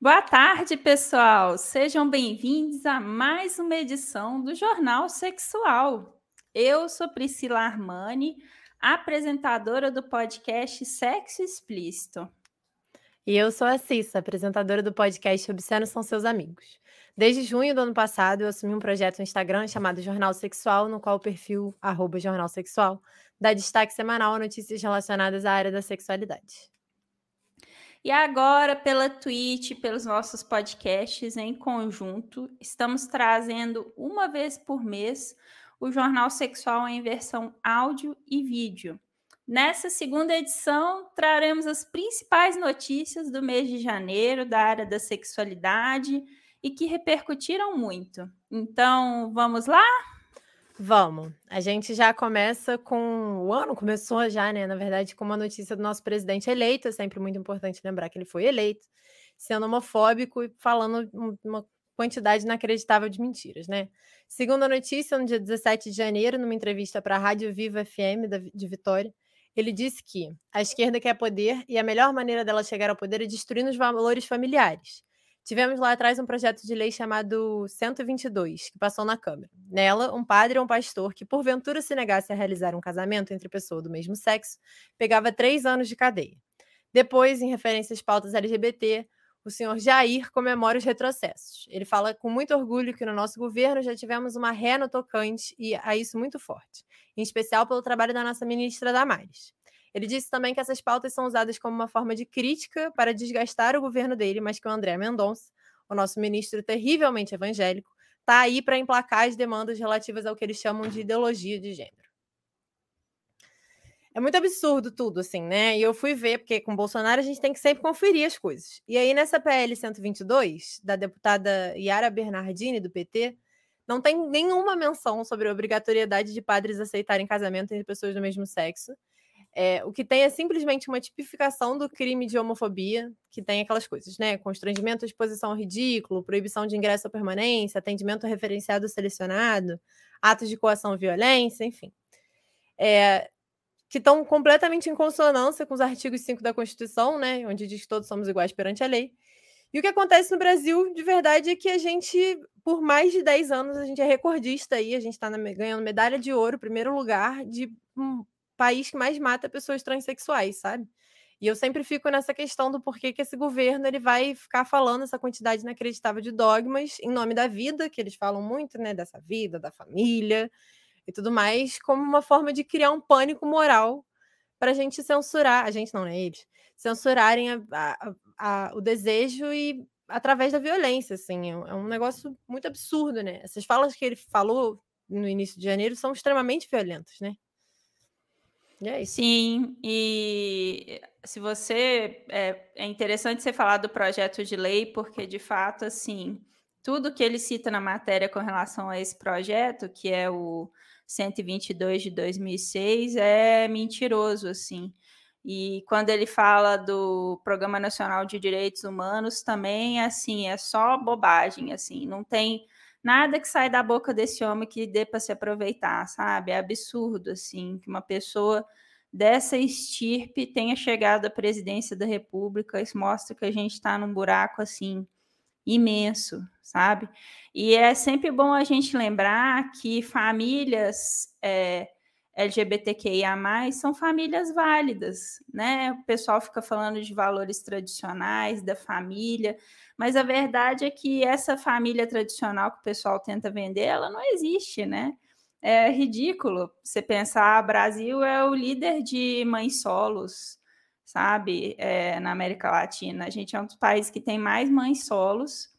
Boa tarde, pessoal. Sejam bem-vindos a mais uma edição do Jornal Sexual. Eu sou Priscila Armani, apresentadora do podcast Sexo Explícito. E eu sou a Cissa, apresentadora do podcast Obscenos São Seus Amigos. Desde junho do ano passado, eu assumi um projeto no Instagram chamado Jornal Sexual, no qual o perfil arroba Jornal Sexual dá destaque semanal a notícias relacionadas à área da sexualidade. E agora, pela Twitch, pelos nossos podcasts em conjunto, estamos trazendo uma vez por mês o Jornal Sexual em versão áudio e vídeo. Nessa segunda edição, traremos as principais notícias do mês de janeiro da área da sexualidade e que repercutiram muito. Então, vamos lá? Vamos. A gente já começa com. O ano começou já, né? Na verdade, com uma notícia do nosso presidente eleito. É sempre muito importante lembrar que ele foi eleito, sendo homofóbico e falando uma quantidade inacreditável de mentiras, né? Segundo a notícia, no dia 17 de janeiro, numa entrevista para a Rádio Viva FM de Vitória, ele disse que a esquerda quer poder e a melhor maneira dela chegar ao poder é destruindo os valores familiares. Tivemos lá atrás um projeto de lei chamado 122, que passou na Câmara. Nela, um padre ou um pastor que porventura se negasse a realizar um casamento entre pessoa do mesmo sexo pegava três anos de cadeia. Depois, em referência às pautas LGBT, o senhor Jair comemora os retrocessos. Ele fala com muito orgulho que no nosso governo já tivemos uma ré no tocante e a isso muito forte, em especial pelo trabalho da nossa ministra Damares. Ele disse também que essas pautas são usadas como uma forma de crítica para desgastar o governo dele, mas que o André Mendonça, o nosso ministro terrivelmente evangélico, está aí para emplacar as demandas relativas ao que eles chamam de ideologia de gênero. É muito absurdo tudo, assim, né? E eu fui ver, porque com Bolsonaro a gente tem que sempre conferir as coisas. E aí, nessa PL 122, da deputada Yara Bernardini, do PT, não tem nenhuma menção sobre a obrigatoriedade de padres aceitarem casamento entre pessoas do mesmo sexo. É, o que tem é simplesmente uma tipificação do crime de homofobia, que tem aquelas coisas, né? Constrangimento, exposição ao ridículo, proibição de ingresso ou permanência, atendimento referenciado selecionado, atos de coação ou violência, enfim. É, que estão completamente em consonância com os artigos 5 da Constituição, né? Onde diz que todos somos iguais perante a lei. E o que acontece no Brasil, de verdade, é que a gente, por mais de 10 anos, a gente é recordista aí, a gente está ganhando medalha de ouro, primeiro lugar, de país que mais mata pessoas transexuais, sabe? E eu sempre fico nessa questão do porquê que esse governo ele vai ficar falando essa quantidade inacreditável de dogmas em nome da vida, que eles falam muito, né, dessa vida, da família e tudo mais, como uma forma de criar um pânico moral para a gente censurar, a gente não, né, eles, censurarem a, a, a, o desejo e através da violência, assim, é, é um negócio muito absurdo, né? Essas falas que ele falou no início de janeiro são extremamente violentas, né? É Sim, e se você. É, é interessante você falar do projeto de lei, porque de fato, assim, tudo que ele cita na matéria com relação a esse projeto, que é o 122 de 2006, é mentiroso, assim. E quando ele fala do Programa Nacional de Direitos Humanos, também, assim, é só bobagem, assim, não tem nada que sai da boca desse homem que dê para se aproveitar, sabe? É absurdo, assim, que uma pessoa dessa estirpe tenha chegado à presidência da República. Isso mostra que a gente está num buraco, assim, imenso, sabe? E é sempre bom a gente lembrar que famílias é, LGBTQIA+, são famílias válidas, né? O pessoal fica falando de valores tradicionais, da família, mas a verdade é que essa família tradicional que o pessoal tenta vender, ela não existe, né? É ridículo você pensar, Brasil é o líder de mães solos, sabe, é, na América Latina. A gente é um dos países que tem mais mães solos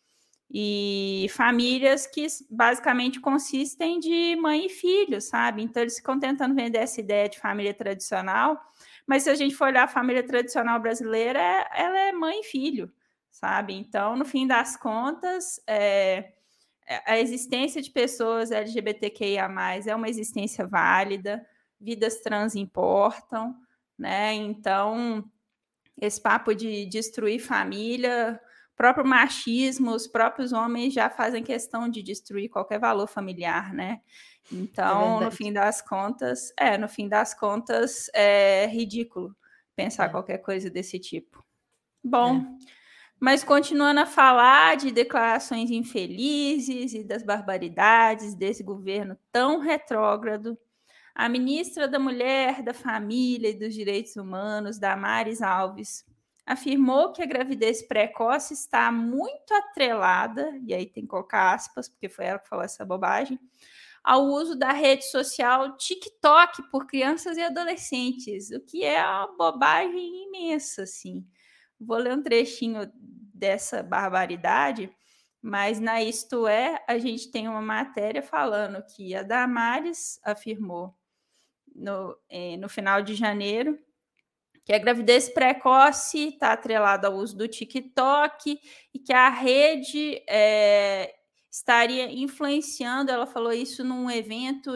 e famílias que basicamente consistem de mãe e filho, sabe? Então eles ficam tentando vender essa ideia de família tradicional, mas se a gente for olhar a família tradicional brasileira, ela é mãe e filho sabe? Então, no fim das contas, é, é a existência de pessoas LGBTQIA+, é uma existência válida, vidas trans importam, né? Então, esse papo de destruir família, próprio machismo, os próprios homens já fazem questão de destruir qualquer valor familiar, né? Então, é no fim das contas, é, no fim das contas, é ridículo pensar é. qualquer coisa desse tipo. Bom, é. Mas continuando a falar de declarações infelizes e das barbaridades desse governo tão retrógrado, a ministra da Mulher, da Família e dos Direitos Humanos, Damares Alves, afirmou que a gravidez precoce está muito atrelada, e aí tem que colocar aspas, porque foi ela que falou essa bobagem, ao uso da rede social TikTok por crianças e adolescentes, o que é uma bobagem imensa, assim. Vou ler um trechinho dessa barbaridade, mas na Isto É, a gente tem uma matéria falando que a Damares afirmou no, eh, no final de janeiro que a gravidez precoce está atrelada ao uso do TikTok e que a rede é, estaria influenciando, ela falou isso num evento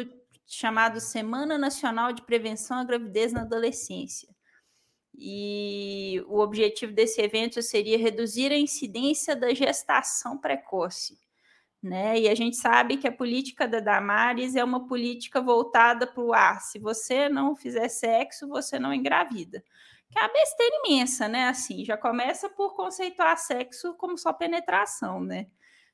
chamado Semana Nacional de Prevenção à Gravidez na Adolescência. E o objetivo desse evento seria reduzir a incidência da gestação precoce. Né? E a gente sabe que a política da Damares é uma política voltada para o ar. Se você não fizer sexo, você não engravida. Que é uma besteira imensa, né? Assim, já começa por conceituar sexo como só penetração, né?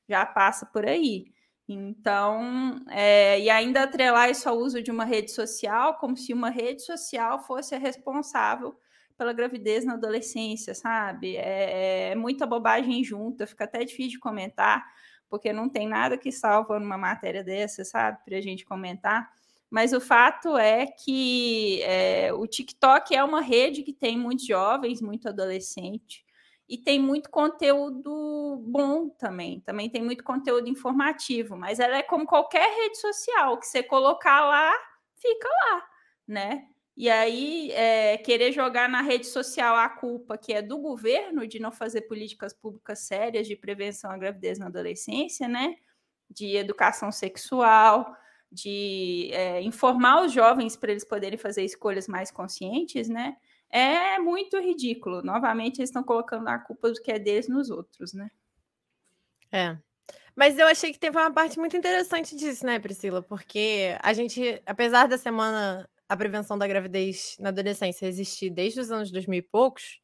Já passa por aí. Então, é, e ainda atrelar isso ao uso de uma rede social, como se uma rede social fosse a responsável pela gravidez na adolescência, sabe? É, é muita bobagem junta, fica até difícil de comentar, porque não tem nada que salva numa matéria dessa, sabe? Para a gente comentar. Mas o fato é que é, o TikTok é uma rede que tem muitos jovens, muito adolescente, e tem muito conteúdo bom também. Também tem muito conteúdo informativo, mas ela é como qualquer rede social, que você colocar lá, fica lá, né? E aí, é, querer jogar na rede social a culpa que é do governo de não fazer políticas públicas sérias de prevenção à gravidez na adolescência, né? De educação sexual, de é, informar os jovens para eles poderem fazer escolhas mais conscientes, né? É muito ridículo. Novamente, eles estão colocando a culpa do que é deles nos outros, né? É. Mas eu achei que teve uma parte muito interessante disso, né, Priscila? Porque a gente, apesar da semana a prevenção da gravidez na adolescência existir desde os anos 2000 e poucos,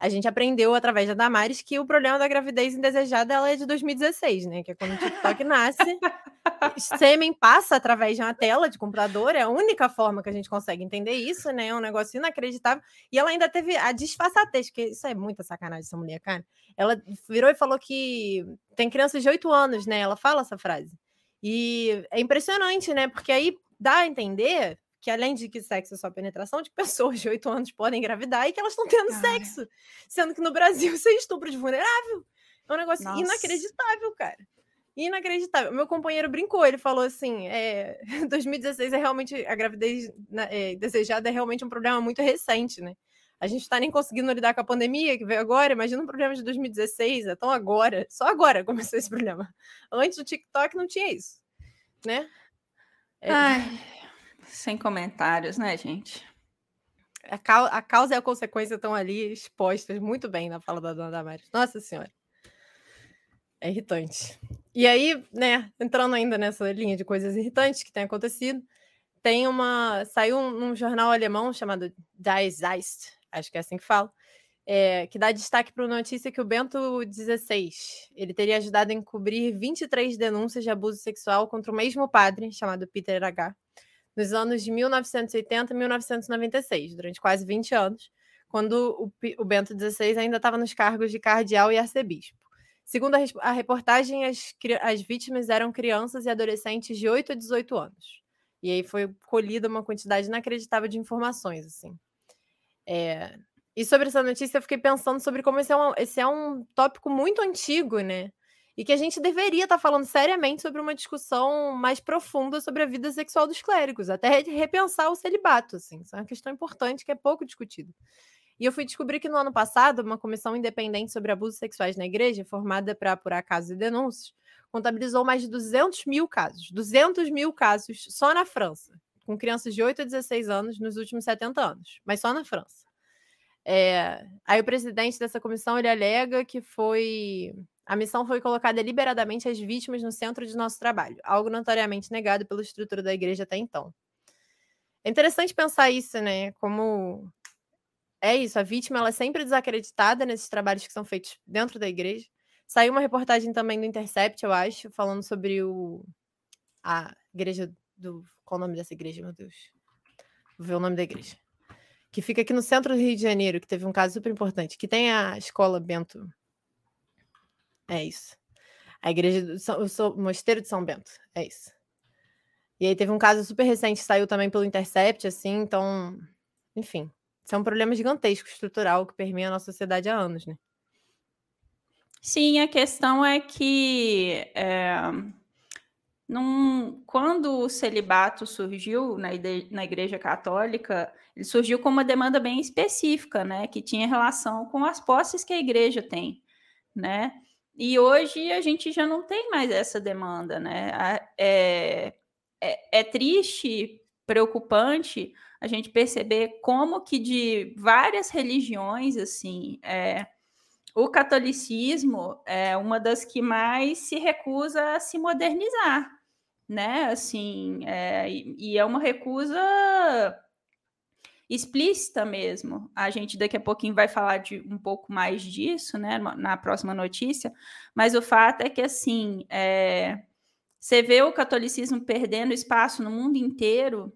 a gente aprendeu através da Damares que o problema da gravidez indesejada ela é de 2016, né? Que é quando o TikTok nasce, sêmen passa através de uma tela de computador, é a única forma que a gente consegue entender isso, né? É um negócio inacreditável. E ela ainda teve a disfarçatez, que isso é muita sacanagem essa mulher, cara. Ela virou e falou que tem crianças de 8 anos, né? Ela fala essa frase. E é impressionante, né? Porque aí dá a entender que além de que sexo é só penetração, de pessoas de 8 anos podem engravidar e que elas estão tendo sexo. Sendo que no Brasil isso é estupro de vulnerável. É um negócio Nossa. inacreditável, cara. Inacreditável. Meu companheiro brincou, ele falou assim: é, 2016 é realmente. A gravidez né, é, desejada é realmente um problema muito recente, né? A gente está nem conseguindo lidar com a pandemia que veio agora. Imagina um problema de 2016, é tão agora. Só agora começou esse problema. Antes do TikTok não tinha isso, né? É... Ai. Sem comentários, né, gente? A, a causa e a consequência estão ali expostas muito bem na fala da dona Damares. Nossa Senhora. É irritante. E aí, né, entrando ainda nessa linha de coisas irritantes que tem acontecido, tem uma. Saiu um, um jornal alemão chamado Die Zeist, acho que é assim que fala, é, que dá destaque para a notícia que o Bento XVI ele teria ajudado a encobrir 23 denúncias de abuso sexual contra o mesmo padre, chamado Peter H., nos anos de 1980 e 1996, durante quase 20 anos, quando o, o Bento XVI ainda estava nos cargos de cardeal e arcebispo. Segundo a, a reportagem, as, as vítimas eram crianças e adolescentes de 8 a 18 anos. E aí foi colhida uma quantidade inacreditável de informações, assim. É... E sobre essa notícia, eu fiquei pensando sobre como esse é esse é um tópico muito antigo, né? E que a gente deveria estar tá falando seriamente sobre uma discussão mais profunda sobre a vida sexual dos clérigos, até repensar o celibato, assim, isso é uma questão importante que é pouco discutida. E eu fui descobrir que no ano passado, uma comissão independente sobre abusos sexuais na igreja, formada para apurar casos e denúncias, contabilizou mais de 200 mil casos, 200 mil casos só na França, com crianças de 8 a 16 anos nos últimos 70 anos, mas só na França. É... Aí o presidente dessa comissão ele alega que foi a missão foi colocar deliberadamente as vítimas no centro de nosso trabalho, algo notoriamente negado pela estrutura da igreja até então. É interessante pensar isso, né? Como é isso, a vítima ela é sempre desacreditada nesses trabalhos que são feitos dentro da igreja. Saiu uma reportagem também do Intercept, eu acho, falando sobre o a igreja do qual o nome dessa igreja, meu Deus? Vou ver o nome da igreja. Que fica aqui no centro do Rio de Janeiro, que teve um caso super importante, que tem a escola Bento. É isso. A igreja do São, Mosteiro de São Bento. É isso. E aí teve um caso super recente, saiu também pelo Intercept, assim, então, enfim, isso é um problema gigantesco, estrutural, que permeia a nossa sociedade há anos, né? Sim, a questão é que é, num, quando o celibato surgiu na, na Igreja Católica, ele surgiu com uma demanda bem específica, né? Que tinha relação com as posses que a igreja tem, né? E hoje a gente já não tem mais essa demanda, né? É, é, é triste, preocupante a gente perceber como que de várias religiões, assim, é, o catolicismo é uma das que mais se recusa a se modernizar, né? Assim, é, e é uma recusa explícita mesmo. A gente daqui a pouquinho vai falar de um pouco mais disso, né? Na próxima notícia. Mas o fato é que assim, é, você vê o catolicismo perdendo espaço no mundo inteiro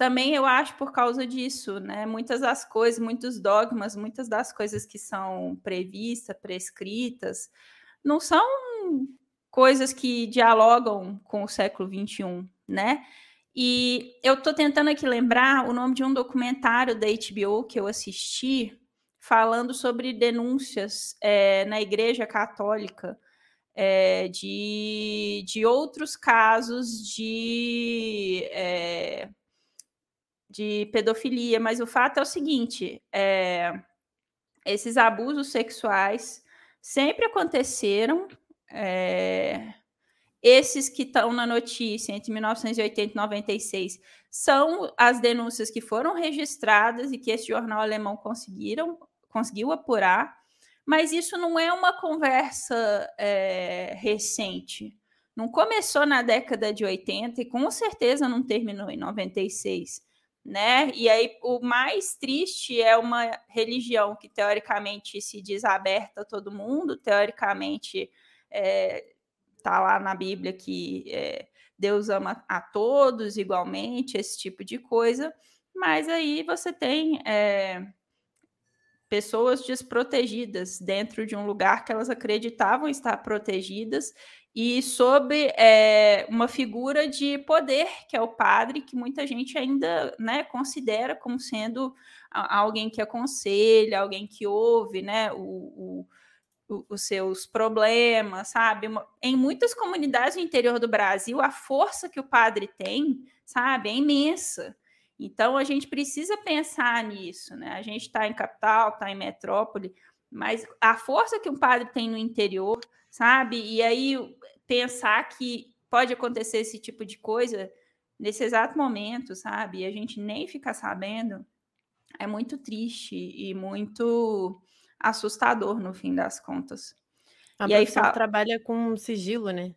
também eu acho por causa disso, né? Muitas das coisas, muitos dogmas, muitas das coisas que são previstas, prescritas, não são coisas que dialogam com o século XXI, né? E eu estou tentando aqui lembrar o nome de um documentário da HBO que eu assisti, falando sobre denúncias é, na Igreja Católica é, de, de outros casos de. É, de pedofilia, mas o fato é o seguinte: é, esses abusos sexuais sempre aconteceram. É, esses que estão na notícia entre 1980 e 96 são as denúncias que foram registradas e que esse jornal alemão conseguiram conseguiu apurar, mas isso não é uma conversa é, recente. Não começou na década de 80 e com certeza não terminou em 96 né? E aí o mais triste é uma religião que teoricamente se diz aberta a todo mundo, teoricamente é, tá lá na Bíblia que é, Deus ama a todos igualmente, esse tipo de coisa, mas aí você tem é, pessoas desprotegidas dentro de um lugar que elas acreditavam estar protegidas e sobre é, uma figura de poder, que é o padre, que muita gente ainda né, considera como sendo alguém que aconselha, alguém que ouve né, o, o, os seus problemas, sabe? Em muitas comunidades do interior do Brasil, a força que o padre tem, sabe, é imensa. Então a gente precisa pensar nisso, né? A gente está em capital, está em metrópole, mas a força que um padre tem no interior sabe? E aí pensar que pode acontecer esse tipo de coisa nesse exato momento, sabe? E a gente nem ficar sabendo é muito triste e muito assustador no fim das contas. A e aí fala... trabalha com sigilo, né?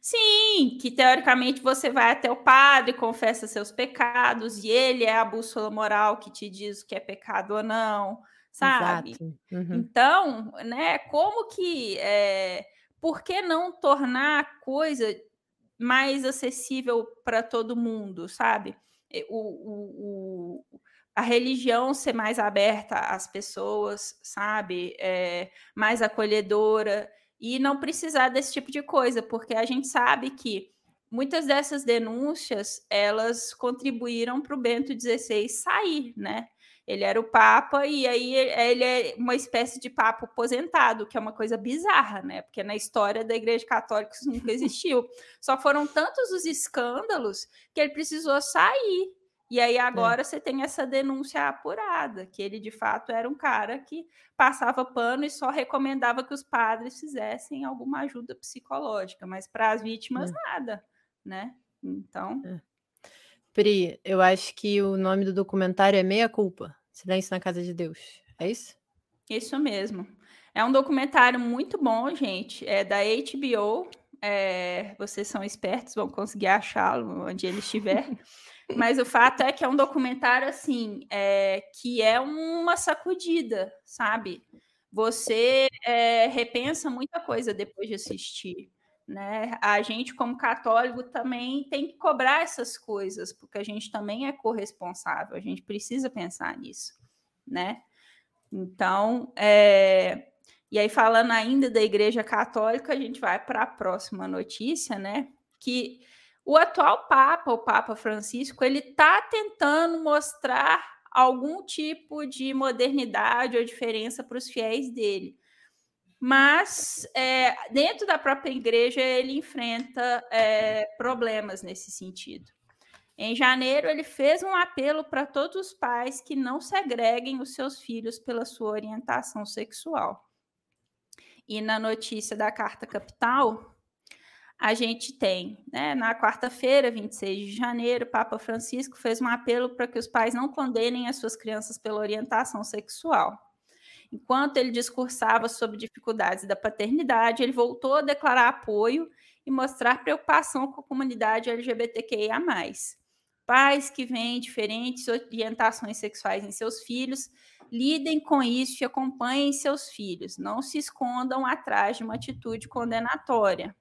Sim, que teoricamente você vai até o padre, confessa seus pecados, e ele é a bússola moral que te diz o que é pecado ou não sabe? Uhum. Então, né, como que é, por que não tornar a coisa mais acessível para todo mundo, sabe? O, o, o, a religião ser mais aberta às pessoas, sabe? É, mais acolhedora e não precisar desse tipo de coisa, porque a gente sabe que muitas dessas denúncias elas contribuíram para o Bento XVI sair, né? Ele era o Papa e aí ele é uma espécie de Papa aposentado, que é uma coisa bizarra, né? Porque na história da Igreja Católica isso nunca existiu. Só foram tantos os escândalos que ele precisou sair. E aí agora é. você tem essa denúncia apurada, que ele de fato era um cara que passava pano e só recomendava que os padres fizessem alguma ajuda psicológica, mas para as vítimas é. nada, né? Então, é. Pri, eu acho que o nome do documentário é Meia Culpa, Silêncio na Casa de Deus. É isso? Isso mesmo. É um documentário muito bom, gente. É da HBO. É, vocês são espertos, vão conseguir achá-lo onde ele estiver. Mas o fato é que é um documentário assim, é, que é uma sacudida, sabe? Você é, repensa muita coisa depois de assistir. Né? A gente, como católico, também tem que cobrar essas coisas, porque a gente também é corresponsável, a gente precisa pensar nisso, né? Então, é... e aí falando ainda da Igreja Católica, a gente vai para a próxima notícia, né? Que o atual Papa, o Papa Francisco, ele está tentando mostrar algum tipo de modernidade ou diferença para os fiéis dele mas é, dentro da própria igreja ele enfrenta é, problemas nesse sentido. Em janeiro, ele fez um apelo para todos os pais que não segreguem os seus filhos pela sua orientação sexual. E na notícia da Carta Capital, a gente tem, né, na quarta-feira, 26 de janeiro, Papa Francisco fez um apelo para que os pais não condenem as suas crianças pela orientação sexual. Enquanto ele discursava sobre dificuldades da paternidade, ele voltou a declarar apoio e mostrar preocupação com a comunidade LGBTQIA. Pais que veem diferentes orientações sexuais em seus filhos, lidem com isso e acompanhem seus filhos. Não se escondam atrás de uma atitude condenatória.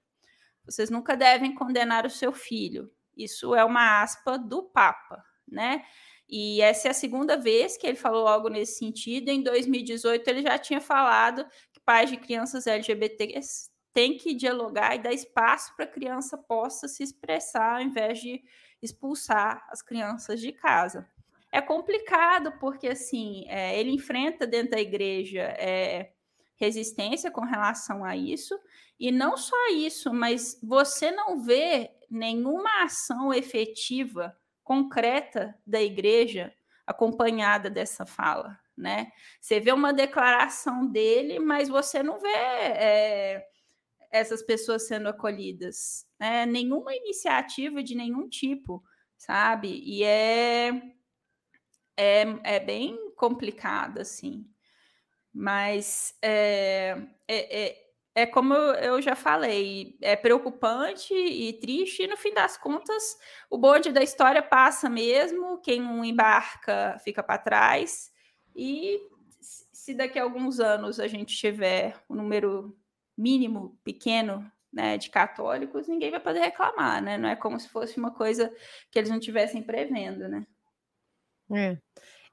Vocês nunca devem condenar o seu filho. Isso é uma aspa do Papa, né? E essa é a segunda vez que ele falou algo nesse sentido. Em 2018, ele já tinha falado que pais de crianças LGBTs têm que dialogar e dar espaço para a criança possa se expressar, ao invés de expulsar as crianças de casa. É complicado porque assim é, ele enfrenta dentro da igreja é, resistência com relação a isso, e não só isso, mas você não vê nenhuma ação efetiva concreta da igreja acompanhada dessa fala, né? Você vê uma declaração dele, mas você não vê é, essas pessoas sendo acolhidas, né? Nenhuma iniciativa de nenhum tipo, sabe? E é, é, é bem complicado, assim. Mas é, é, é é como eu já falei, é preocupante e triste, e no fim das contas, o bonde da história passa mesmo, quem não embarca fica para trás, e se daqui a alguns anos a gente tiver um número mínimo, pequeno, né, de católicos, ninguém vai poder reclamar, né? Não é como se fosse uma coisa que eles não tivessem prevendo, né? É.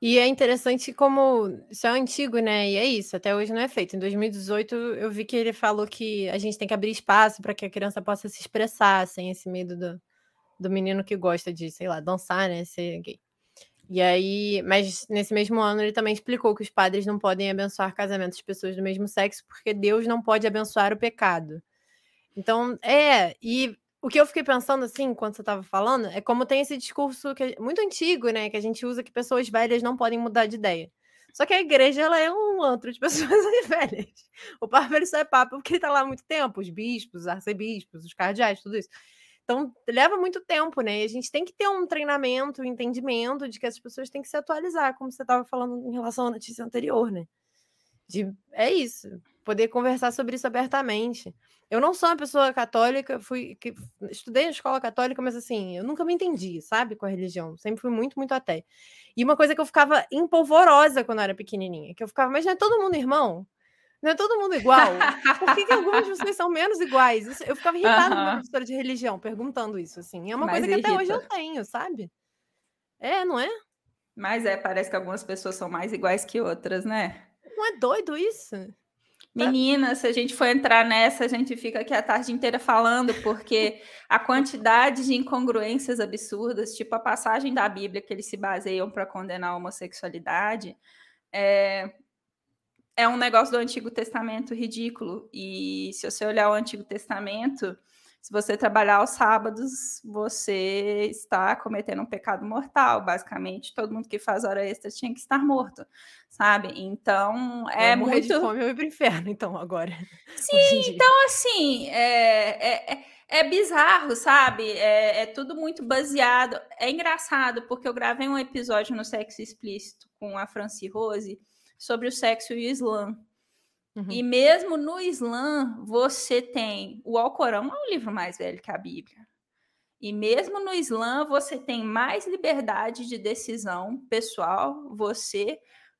E é interessante como isso é antigo, né? E é isso, até hoje não é feito. Em 2018, eu vi que ele falou que a gente tem que abrir espaço para que a criança possa se expressar sem esse medo do, do menino que gosta de, sei lá, dançar, né? Ser gay. E aí, mas nesse mesmo ano ele também explicou que os padres não podem abençoar casamentos de pessoas do mesmo sexo porque Deus não pode abençoar o pecado. Então, é, e o que eu fiquei pensando, assim, enquanto você estava falando, é como tem esse discurso que é muito antigo, né? Que a gente usa que pessoas velhas não podem mudar de ideia. Só que a igreja, ela é um antro de pessoas velhas. O Papa, ele só é Papa porque ele tá lá há muito tempo. Os bispos, os arcebispos, os cardeais, tudo isso. Então, leva muito tempo, né? E a gente tem que ter um treinamento, um entendimento de que as pessoas têm que se atualizar, como você estava falando em relação à notícia anterior, né? De, é isso, poder conversar sobre isso abertamente. Eu não sou uma pessoa católica, fui que, estudei na escola católica, mas assim, eu nunca me entendi, sabe, com a religião. Sempre fui muito, muito até. E uma coisa que eu ficava empolvorosa quando eu era pequenininha, que eu ficava, mas não é todo mundo irmão? Não é todo mundo igual? Por que, que alguns de vocês são menos iguais? eu ficava irritada com uma professora de religião perguntando isso, assim. É uma mas coisa que irrita. até hoje eu tenho, sabe? É, não é? Mas é, parece que algumas pessoas são mais iguais que outras, né? Não é doido isso? Menina, se a gente for entrar nessa, a gente fica aqui a tarde inteira falando, porque a quantidade de incongruências absurdas, tipo a passagem da Bíblia que eles se baseiam para condenar a homossexualidade, é, é um negócio do Antigo Testamento ridículo. E se você olhar o Antigo Testamento, se você trabalhar aos sábados, você está cometendo um pecado mortal, basicamente. Todo mundo que faz hora extra tinha que estar morto, sabe? Então, é eu muito... de fome, eu ir pro inferno, então, agora. Sim, então, assim, é, é, é, é bizarro, sabe? É, é, tudo muito baseado... É engraçado, porque eu gravei um episódio no Sexo Explícito com a Franci Rose sobre o sexo e o Islã. Uhum. E mesmo no Islã, você tem. O Alcorão é um livro mais velho que a Bíblia. E mesmo no Islã, você tem mais liberdade de decisão pessoal, você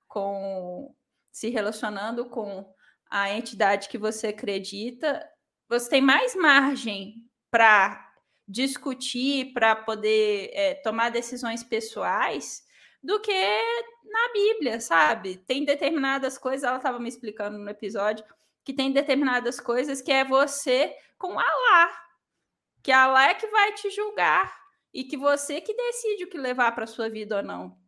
com se relacionando com a entidade que você acredita, você tem mais margem para discutir, para poder é, tomar decisões pessoais do que na Bíblia, sabe? Tem determinadas coisas, ela estava me explicando no episódio, que tem determinadas coisas que é você com Allah, que Allah é que vai te julgar e que você que decide o que levar para sua vida ou não.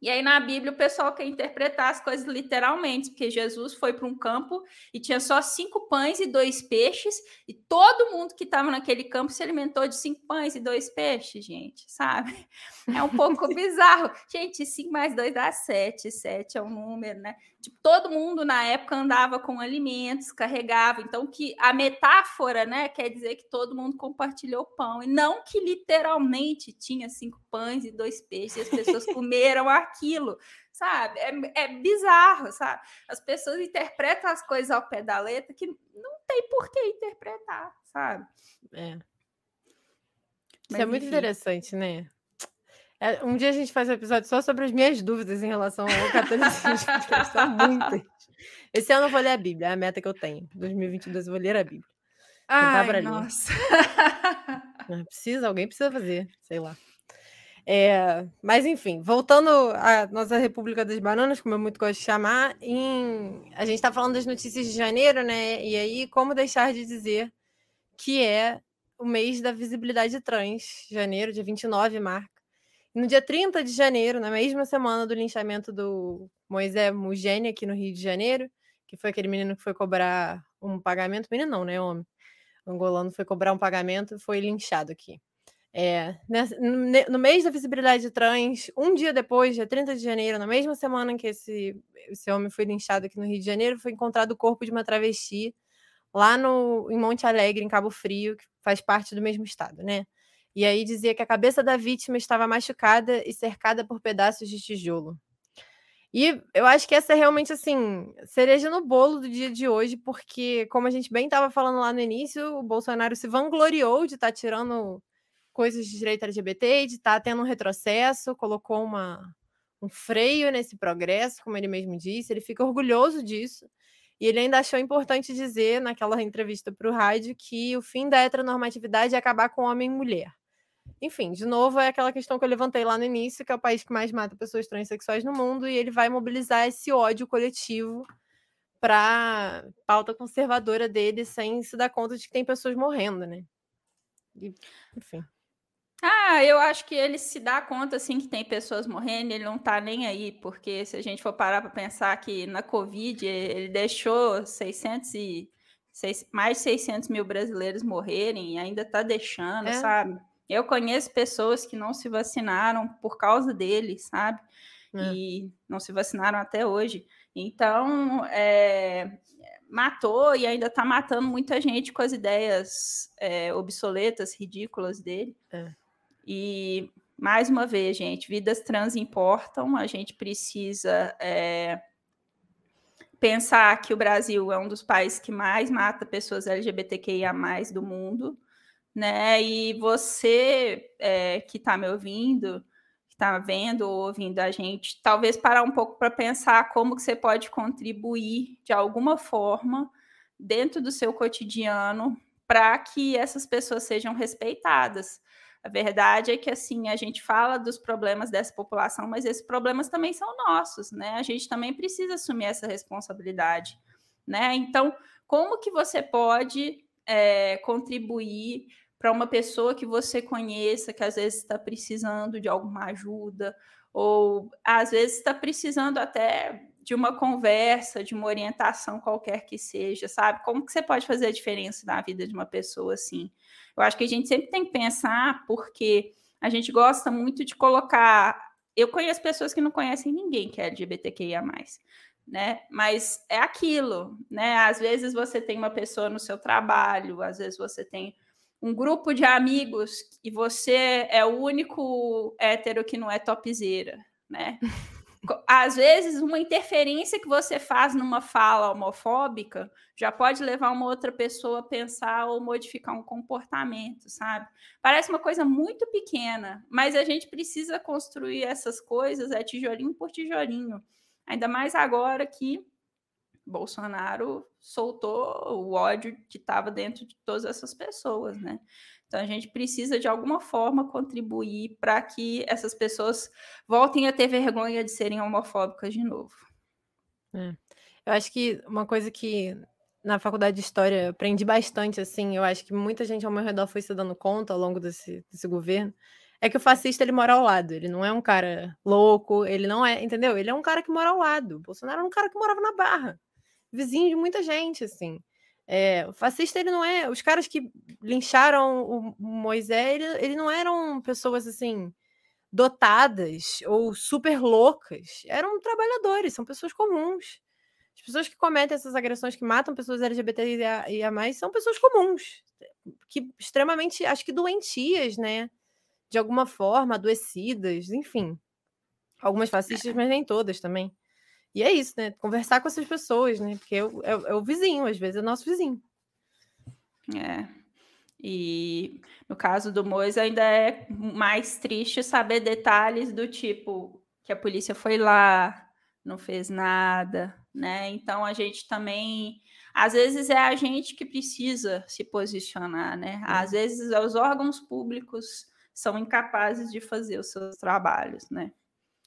E aí na Bíblia o pessoal quer interpretar as coisas literalmente, porque Jesus foi para um campo e tinha só cinco pães e dois peixes, e todo mundo que estava naquele campo se alimentou de cinco pães e dois peixes, gente, sabe? É um pouco bizarro. Gente, cinco mais dois dá sete, sete é um número, né? Tipo, todo mundo na época andava com alimentos, carregava, então que a metáfora, né, quer dizer que todo mundo compartilhou pão, e não que literalmente tinha cinco pães e dois peixes, e as pessoas comeram aquilo, sabe? É, é bizarro, sabe? As pessoas interpretam as coisas ao pé da letra que não tem por que interpretar, sabe? É. Isso é muito enfim. interessante, né? É, um dia a gente faz um episódio só sobre as minhas dúvidas em relação ao catolicismo, porque são muitas. Esse ano eu vou ler a Bíblia, é a meta que eu tenho. 2022 eu vou ler a Bíblia. Ai, nossa. Precisa, alguém precisa fazer, sei lá. É, mas enfim, voltando à nossa República das Bananas, como eu muito gosto de chamar, em, a gente está falando das notícias de janeiro, né? E aí, como deixar de dizer que é o mês da visibilidade trans, janeiro, dia 29, marca. No dia 30 de janeiro, na mesma semana do linchamento do Moisés Mugênia aqui no Rio de Janeiro, que foi aquele menino que foi cobrar um pagamento, menino não, né, homem? O angolano foi cobrar um pagamento e foi linchado aqui. É, no mês da visibilidade trans, um dia depois, dia 30 de janeiro, na mesma semana em que esse, esse homem foi linchado aqui no Rio de Janeiro, foi encontrado o corpo de uma travesti lá no, em Monte Alegre, em Cabo Frio, que faz parte do mesmo estado, né? E aí dizia que a cabeça da vítima estava machucada e cercada por pedaços de tijolo. E eu acho que essa é realmente, assim, cereja no bolo do dia de hoje, porque, como a gente bem estava falando lá no início, o Bolsonaro se vangloriou de estar tá tirando coisas de direito LGBT de estar tá tendo um retrocesso, colocou uma, um freio nesse progresso, como ele mesmo disse, ele fica orgulhoso disso. E ele ainda achou importante dizer naquela entrevista para o rádio que o fim da heteronormatividade é acabar com homem e mulher. Enfim, de novo, é aquela questão que eu levantei lá no início, que é o país que mais mata pessoas transexuais no mundo, e ele vai mobilizar esse ódio coletivo para pauta conservadora dele, sem se dar conta de que tem pessoas morrendo, né? E, enfim. Ah, eu acho que ele se dá conta assim que tem pessoas morrendo, ele não tá nem aí, porque se a gente for parar para pensar que na Covid ele deixou 600 e seis, mais de 600 mil brasileiros morrerem e ainda tá deixando, é. sabe? Eu conheço pessoas que não se vacinaram por causa dele, sabe? É. E não se vacinaram até hoje. Então, é, matou e ainda tá matando muita gente com as ideias é, obsoletas, ridículas dele. É. E, mais uma vez, gente, vidas trans importam, a gente precisa é, pensar que o Brasil é um dos países que mais mata pessoas LGBTQIA do mundo, né? E você é, que está me ouvindo, que está vendo ou ouvindo a gente, talvez parar um pouco para pensar como que você pode contribuir de alguma forma dentro do seu cotidiano para que essas pessoas sejam respeitadas. A verdade é que assim a gente fala dos problemas dessa população, mas esses problemas também são nossos, né? A gente também precisa assumir essa responsabilidade, né? Então, como que você pode é, contribuir para uma pessoa que você conheça, que às vezes está precisando de alguma ajuda, ou às vezes está precisando até de uma conversa, de uma orientação qualquer que seja, sabe? Como que você pode fazer a diferença na vida de uma pessoa assim? Eu acho que a gente sempre tem que pensar, porque a gente gosta muito de colocar. Eu conheço pessoas que não conhecem ninguém que é LGBTQIA, né? Mas é aquilo, né? Às vezes você tem uma pessoa no seu trabalho, às vezes você tem um grupo de amigos e você é o único hétero que não é topzeira, né? às vezes, uma interferência que você faz numa fala homofóbica já pode levar uma outra pessoa a pensar ou modificar um comportamento, sabe? Parece uma coisa muito pequena, mas a gente precisa construir essas coisas é tijolinho por tijolinho. Ainda mais agora que Bolsonaro soltou o ódio que estava dentro de todas essas pessoas, né? Então a gente precisa de alguma forma contribuir para que essas pessoas voltem a ter vergonha de serem homofóbicas de novo. É. Eu acho que uma coisa que na faculdade de história aprendi bastante, assim, eu acho que muita gente ao meu redor foi se dando conta ao longo desse, desse governo, é que o fascista ele mora ao lado, ele não é um cara louco, ele não é, entendeu? Ele é um cara que mora ao lado. Bolsonaro era um cara que morava na Barra, vizinho de muita gente, assim. É, o fascista, ele não é. Os caras que lincharam o Moisés, ele, ele não eram pessoas assim dotadas ou super loucas. Eram trabalhadores, são pessoas comuns. As pessoas que cometem essas agressões, que matam pessoas LGBT e a mais, são pessoas comuns, que extremamente, acho que doentias, né? De alguma forma, adoecidas, enfim. Algumas fascistas, mas nem todas também. E é isso, né? Conversar com essas pessoas, né? Porque é, é, é o vizinho, às vezes é nosso vizinho. É. E no caso do Mois ainda é mais triste saber detalhes do tipo que a polícia foi lá, não fez nada, né? Então a gente também, às vezes é a gente que precisa se posicionar, né? Às uhum. vezes os órgãos públicos são incapazes de fazer os seus trabalhos, né?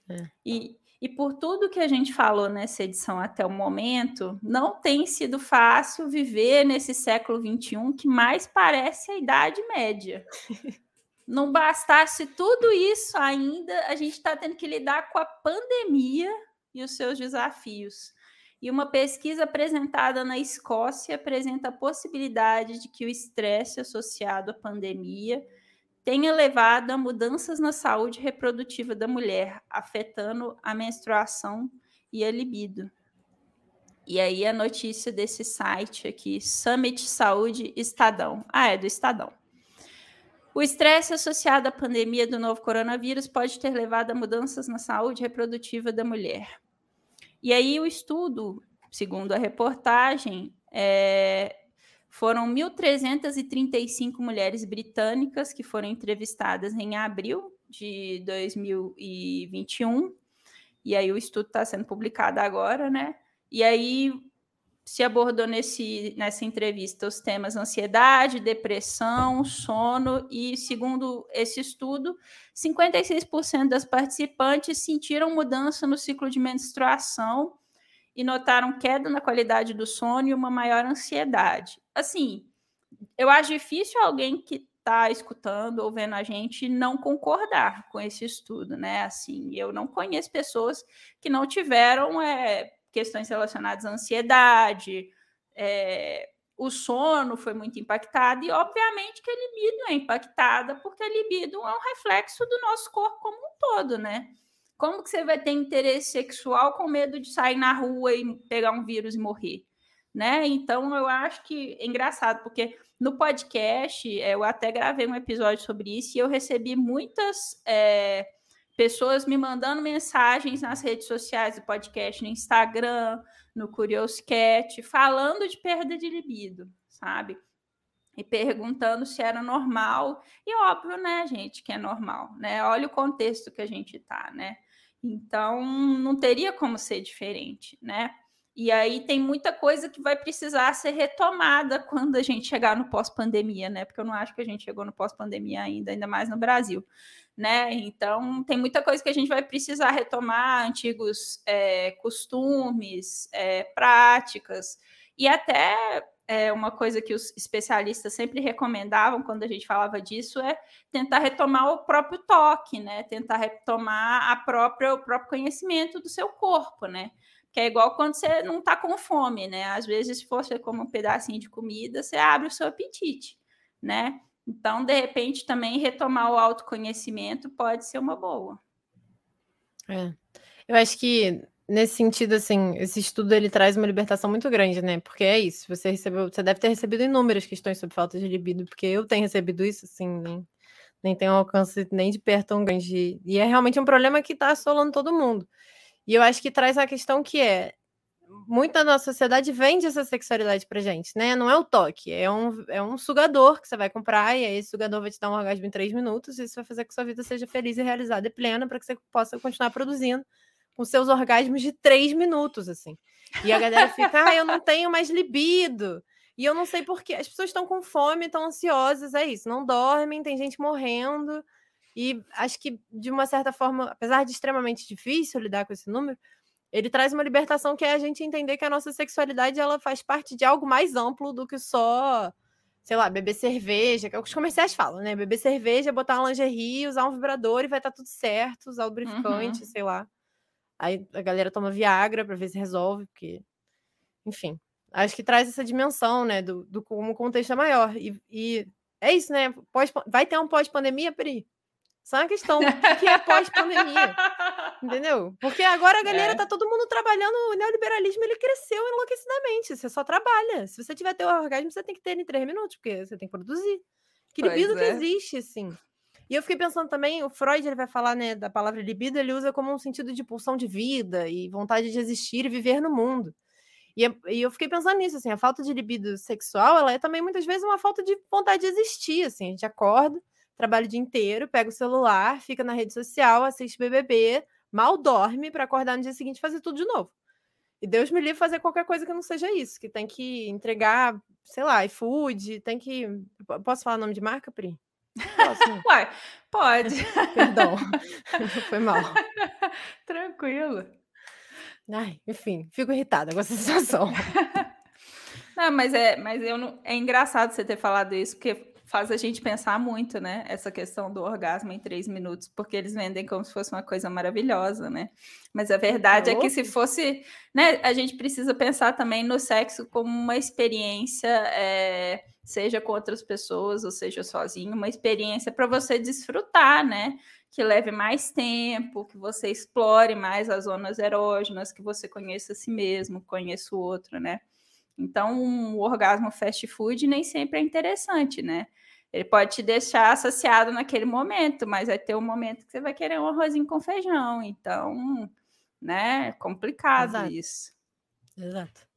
É. E, e por tudo que a gente falou nessa edição até o momento, não tem sido fácil viver nesse século XXI que mais parece a Idade Média. Não bastasse tudo isso ainda, a gente está tendo que lidar com a pandemia e os seus desafios. E uma pesquisa apresentada na Escócia apresenta a possibilidade de que o estresse associado à pandemia tenha levado a mudanças na saúde reprodutiva da mulher, afetando a menstruação e a libido. E aí a notícia desse site aqui, Summit Saúde Estadão. Ah, é do Estadão. O estresse associado à pandemia do novo coronavírus pode ter levado a mudanças na saúde reprodutiva da mulher. E aí o estudo, segundo a reportagem, é, foram 1.335 mulheres britânicas que foram entrevistadas em abril de 2021. E aí o estudo está sendo publicado agora, né? E aí se abordou nesse, nessa entrevista os temas ansiedade, depressão, sono, e segundo esse estudo, 56% das participantes sentiram mudança no ciclo de menstruação e notaram queda na qualidade do sono e uma maior ansiedade. Assim, eu acho difícil alguém que está escutando ou vendo a gente não concordar com esse estudo, né? Assim, eu não conheço pessoas que não tiveram é, questões relacionadas à ansiedade, é, o sono foi muito impactado e, obviamente, que a libido é impactada, porque a libido é um reflexo do nosso corpo como um todo, né? Como que você vai ter interesse sexual com medo de sair na rua e pegar um vírus e morrer? Né? Então, eu acho que é engraçado, porque no podcast é, eu até gravei um episódio sobre isso e eu recebi muitas é, pessoas me mandando mensagens nas redes sociais do podcast, no Instagram, no Curioscat, falando de perda de libido, sabe? E perguntando se era normal. E óbvio, né, gente, que é normal, né? Olha o contexto que a gente tá, né? Então, não teria como ser diferente, né? E aí tem muita coisa que vai precisar ser retomada quando a gente chegar no pós-pandemia, né? Porque eu não acho que a gente chegou no pós-pandemia ainda, ainda mais no Brasil, né? Então tem muita coisa que a gente vai precisar retomar, antigos é, costumes, é, práticas, e até é, uma coisa que os especialistas sempre recomendavam quando a gente falava disso é tentar retomar o próprio toque, né? Tentar retomar a própria, o próprio conhecimento do seu corpo, né? Que é igual quando você não está com fome, né? Às vezes, se você come um pedacinho de comida, você abre o seu apetite, né? Então, de repente, também retomar o autoconhecimento pode ser uma boa. É. Eu acho que nesse sentido, assim, esse estudo ele traz uma libertação muito grande, né? Porque é isso, você recebeu, você deve ter recebido inúmeras questões sobre falta de libido, porque eu tenho recebido isso, assim, nem, nem tenho alcance nem de perto tão grande. E é realmente um problema que está assolando todo mundo. E eu acho que traz a questão que é muita da nossa sociedade vende essa sexualidade pra gente, né? Não é o toque, é um, é um sugador que você vai comprar, e aí esse sugador vai te dar um orgasmo em três minutos, e isso vai fazer que sua vida seja feliz e realizada e plena para que você possa continuar produzindo com seus orgasmos de três minutos, assim. E a galera fica, ah, eu não tenho mais libido. E eu não sei porquê. As pessoas estão com fome, estão ansiosas, é isso. Não dormem, tem gente morrendo. E acho que, de uma certa forma, apesar de extremamente difícil lidar com esse número, ele traz uma libertação que é a gente entender que a nossa sexualidade ela faz parte de algo mais amplo do que só, sei lá, beber cerveja, que é o que os comerciais falam, né? Beber cerveja, botar uma lingerie, usar um vibrador e vai estar tá tudo certo, usar o lubrificante, uhum. sei lá. Aí a galera toma Viagra para ver se resolve, porque. Enfim. Acho que traz essa dimensão, né? Do, do como o contexto é maior. E, e é isso, né? Pós, vai ter um pós-pandemia, Pri? Só uma questão. O que é pós-pandemia? Entendeu? Porque agora a galera é. tá todo mundo trabalhando, o neoliberalismo ele cresceu enlouquecidamente. Você só trabalha. Se você tiver teu orgasmo, você tem que ter em três minutos, porque você tem que produzir. Que libido é. que existe, assim. E eu fiquei pensando também, o Freud ele vai falar, né, da palavra libido, ele usa como um sentido de pulsão de vida e vontade de existir e viver no mundo. E, e eu fiquei pensando nisso, assim, a falta de libido sexual, ela é também muitas vezes uma falta de vontade de existir, assim, a gente acorda, trabalha o dia inteiro, pega o celular, fica na rede social, assiste BBB, mal dorme para acordar no dia seguinte e fazer tudo de novo. E Deus me livre fazer qualquer coisa que não seja isso, que tem que entregar, sei lá, iFood, tem que. Posso falar nome de marca, Pri? Posso? Ué, pode. Perdão, foi mal. Tranquilo. Ai, enfim, fico irritada com essa situação. Não, mas é, mas eu não, é engraçado você ter falado isso, porque faz a gente pensar muito, né? Essa questão do orgasmo em três minutos, porque eles vendem como se fosse uma coisa maravilhosa, né? Mas a verdade é, é que se fosse, né? A gente precisa pensar também no sexo como uma experiência, é, seja com outras pessoas ou seja sozinho, uma experiência para você desfrutar, né? Que leve mais tempo, que você explore mais as zonas erógenas, que você conheça a si mesmo, conheça o outro, né? Então, o orgasmo fast food nem sempre é interessante, né? Ele pode te deixar saciado naquele momento, mas vai ter um momento que você vai querer um arrozinho com feijão. Então, né, é complicado Exato. isso. Exato.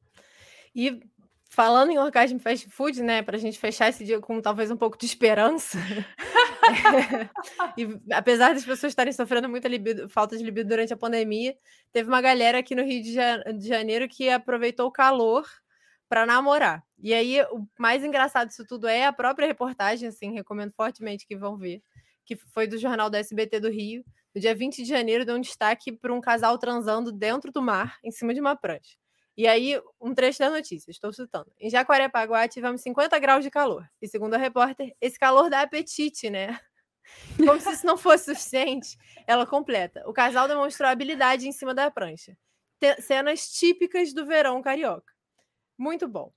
E falando em orgasmo fast food, né, para a gente fechar esse dia com talvez um pouco de esperança. é, e apesar das pessoas estarem sofrendo muita libido, falta de libido durante a pandemia, teve uma galera aqui no Rio de Janeiro que aproveitou o calor para namorar. E aí, o mais engraçado disso tudo é a própria reportagem, assim, recomendo fortemente que vão ver, que foi do jornal da SBT do Rio, no dia 20 de janeiro, deu um destaque para um casal transando dentro do mar, em cima de uma prancha. E aí, um trecho da notícia, estou citando. Em Jacarepaguá tivemos 50 graus de calor. E segundo a repórter, esse calor dá apetite, né? Como se isso não fosse suficiente, ela completa. O casal demonstrou habilidade em cima da prancha. cenas típicas do verão carioca. Muito bom.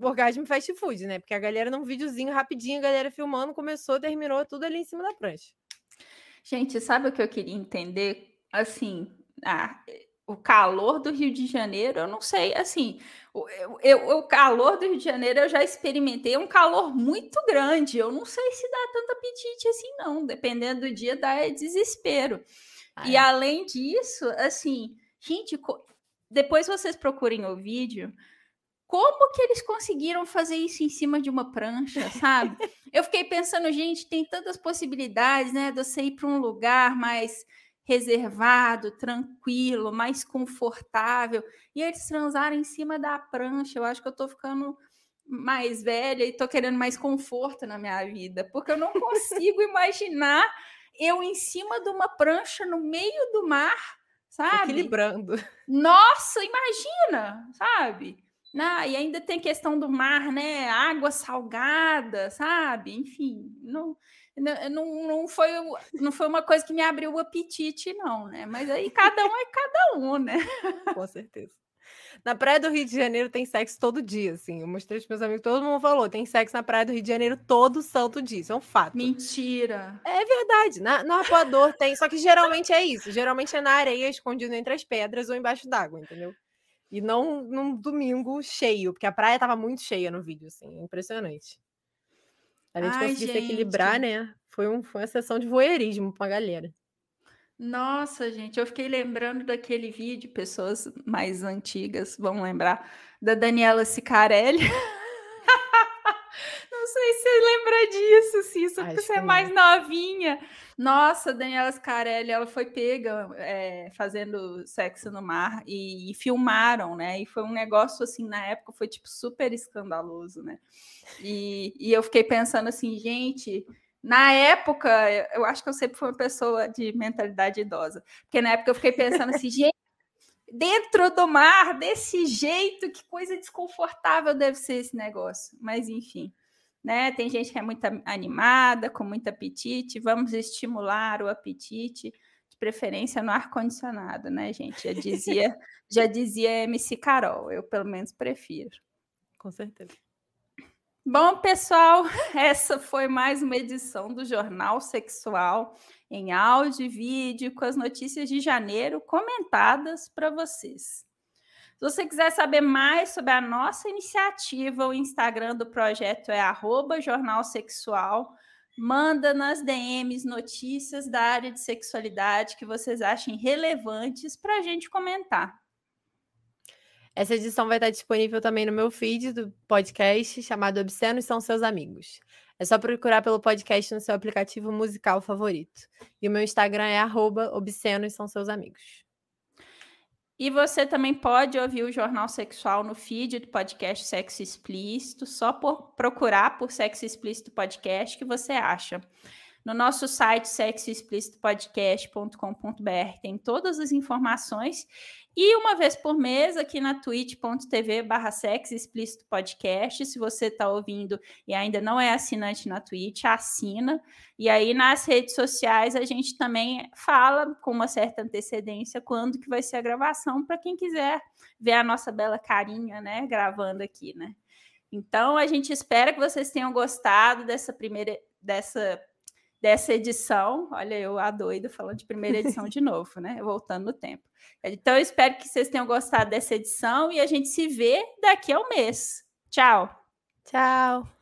Orgasmo fast food, né? Porque a galera num videozinho rapidinho, a galera filmando, começou, terminou tudo ali em cima da prancha. Gente, sabe o que eu queria entender? Assim, ah, o calor do Rio de Janeiro, eu não sei, assim, o, eu, o calor do Rio de Janeiro eu já experimentei, é um calor muito grande, eu não sei se dá tanto apetite assim não, dependendo do dia dá desespero. Ah, e é. além disso, assim, gente, depois vocês procurem o vídeo, como que eles conseguiram fazer isso em cima de uma prancha, sabe? Eu fiquei pensando, gente, tem tantas possibilidades, né, de você ir para um lugar mais reservado, tranquilo, mais confortável, e eles transarem em cima da prancha. Eu acho que eu tô ficando mais velha e tô querendo mais conforto na minha vida, porque eu não consigo imaginar eu em cima de uma prancha no meio do mar, sabe? Equilibrando. Nossa, imagina, sabe? Ah, e ainda tem questão do mar, né? Água salgada, sabe? Enfim, não, não, não, foi, não foi uma coisa que me abriu o apetite, não, né? Mas aí cada um é cada um, né? Com certeza. Na praia do Rio de Janeiro tem sexo todo dia, assim. Eu mostrei para meus amigos, todo mundo falou: tem sexo na praia do Rio de Janeiro todo santo dia. Isso é um fato. Mentira. É verdade. Na, no arpoador tem, só que geralmente é isso. Geralmente é na areia, escondido entre as pedras ou embaixo d'água, entendeu? E não num domingo cheio, porque a praia tava muito cheia no vídeo, assim, impressionante. A gente Ai, conseguiu se equilibrar, né? Foi, um, foi uma sessão de voyeurismo pra galera. Nossa, gente, eu fiquei lembrando daquele vídeo, pessoas mais antigas vão lembrar, da Daniela Sicarelli. Não sei se você lembra disso, Cissa, porque você é mais novinha. Nossa, Daniela Scarelli, ela foi pega é, fazendo sexo no mar e, e, filmaram, né? E foi um negócio assim, na época foi tipo super escandaloso, né? E, e eu fiquei pensando assim, gente, na época, eu acho que eu sempre fui uma pessoa de mentalidade idosa, porque na época eu fiquei pensando assim, gente, dentro do mar, desse jeito, que coisa desconfortável deve ser esse negócio. Mas enfim né? Tem gente que é muito animada, com muito apetite, vamos estimular o apetite, de preferência no ar-condicionado, né, gente? Já dizia, já dizia MC Carol, eu pelo menos prefiro. Com certeza. Bom, pessoal, essa foi mais uma edição do Jornal Sexual em áudio e vídeo com as notícias de janeiro comentadas para vocês. Se você quiser saber mais sobre a nossa iniciativa, o Instagram do projeto é Jornal Sexual. Manda nas DMs notícias da área de sexualidade que vocês achem relevantes para a gente comentar. Essa edição vai estar disponível também no meu feed do podcast chamado Obscenos São Seus Amigos. É só procurar pelo podcast no seu aplicativo musical favorito. E o meu Instagram é Obscenos São Seus Amigos. E você também pode ouvir o Jornal Sexual no feed do podcast Sexo Explícito, só por procurar por Sexo Explícito Podcast que você acha. No nosso site sexoexplicitopodcast.com.br tem todas as informações e uma vez por mês, aqui na twitch.tv barra podcast, se você está ouvindo e ainda não é assinante na Twitch, assina. E aí nas redes sociais a gente também fala com uma certa antecedência quando que vai ser a gravação, para quem quiser ver a nossa bela carinha, né, gravando aqui, né? Então a gente espera que vocês tenham gostado dessa primeira dessa dessa edição. Olha, eu a doida falando de primeira edição de novo, né? Voltando no tempo. Então, eu espero que vocês tenham gostado dessa edição e a gente se vê daqui a um mês. Tchau. Tchau.